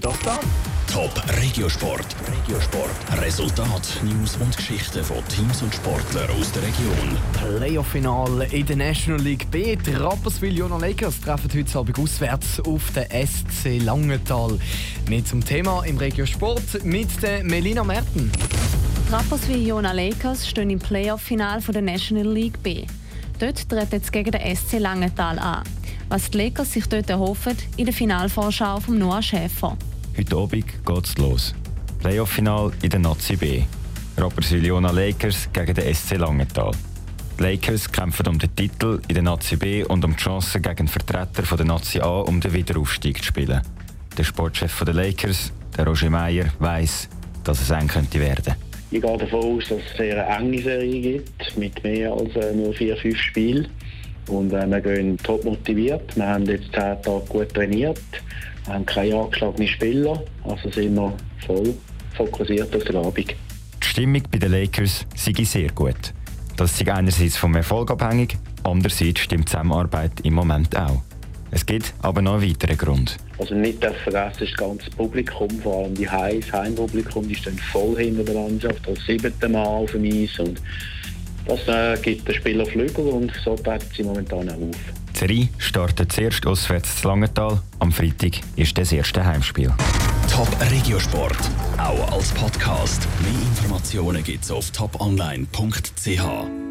Das da? Top Regiosport. Regiosport. Resultat, News und Geschichten von Teams und Sportlern aus der Region. Playoff-Finale in der National League B. Die Rapperswil Jona Lakers treffen heute Abend auswärts auf den SC Langenthal. Mit zum Thema im Regiosport mit der Melina Merten. Rapperswil Jona Lakers stehen im Playoff-Finale der National League B. Dort treten sie gegen den SC Langenthal an. Was die Lakers sich dort erhoffen, in der Finalvorschau von Noah Schäfer. Heute Abend geht's los. Playoff-Final in der Nazi B. Rapperswil-Jona Lakers gegen den SC Langenthal. Die Lakers kämpfen um den Titel in der Nazi B und um die Chance gegen den Vertreter von der Nazi A um den Wiederaufstieg zu spielen. Der Sportchef der Lakers, der Roger Meyer, weiß, dass es eng könnte werden. Ich gehe davon aus, dass es eine sehr enge Serie gibt, mit mehr als äh, nur vier, fünf Spielen. Und äh, wir gehen top motiviert. Wir haben jetzt zehn Tage gut trainiert. Wir haben keine angeschlagenen Spieler. Also sind wir voll fokussiert auf den Abend. Die Stimmung bei den Lakers sei sehr gut. Das ist einerseits vom Erfolg abhängig, andererseits stimmt die Zusammenarbeit im Moment auch. Es gibt aber noch einen weiteren Grund. Also nicht vergessen ist das ganze Publikum, vor allem die Heiß Heimpublikum, die stehen voll hinter der Mannschaft, das siebte Mal auf dem Eis und das äh, gibt den Spieler Flügel und so treten sie momentan auch auf. Die Serie startet zuerst auswärts zu Langenthal. Am Freitag ist das erste Heimspiel. Top Regiosport, auch als Podcast. Mehr Informationen gibt's auf toponline.ch.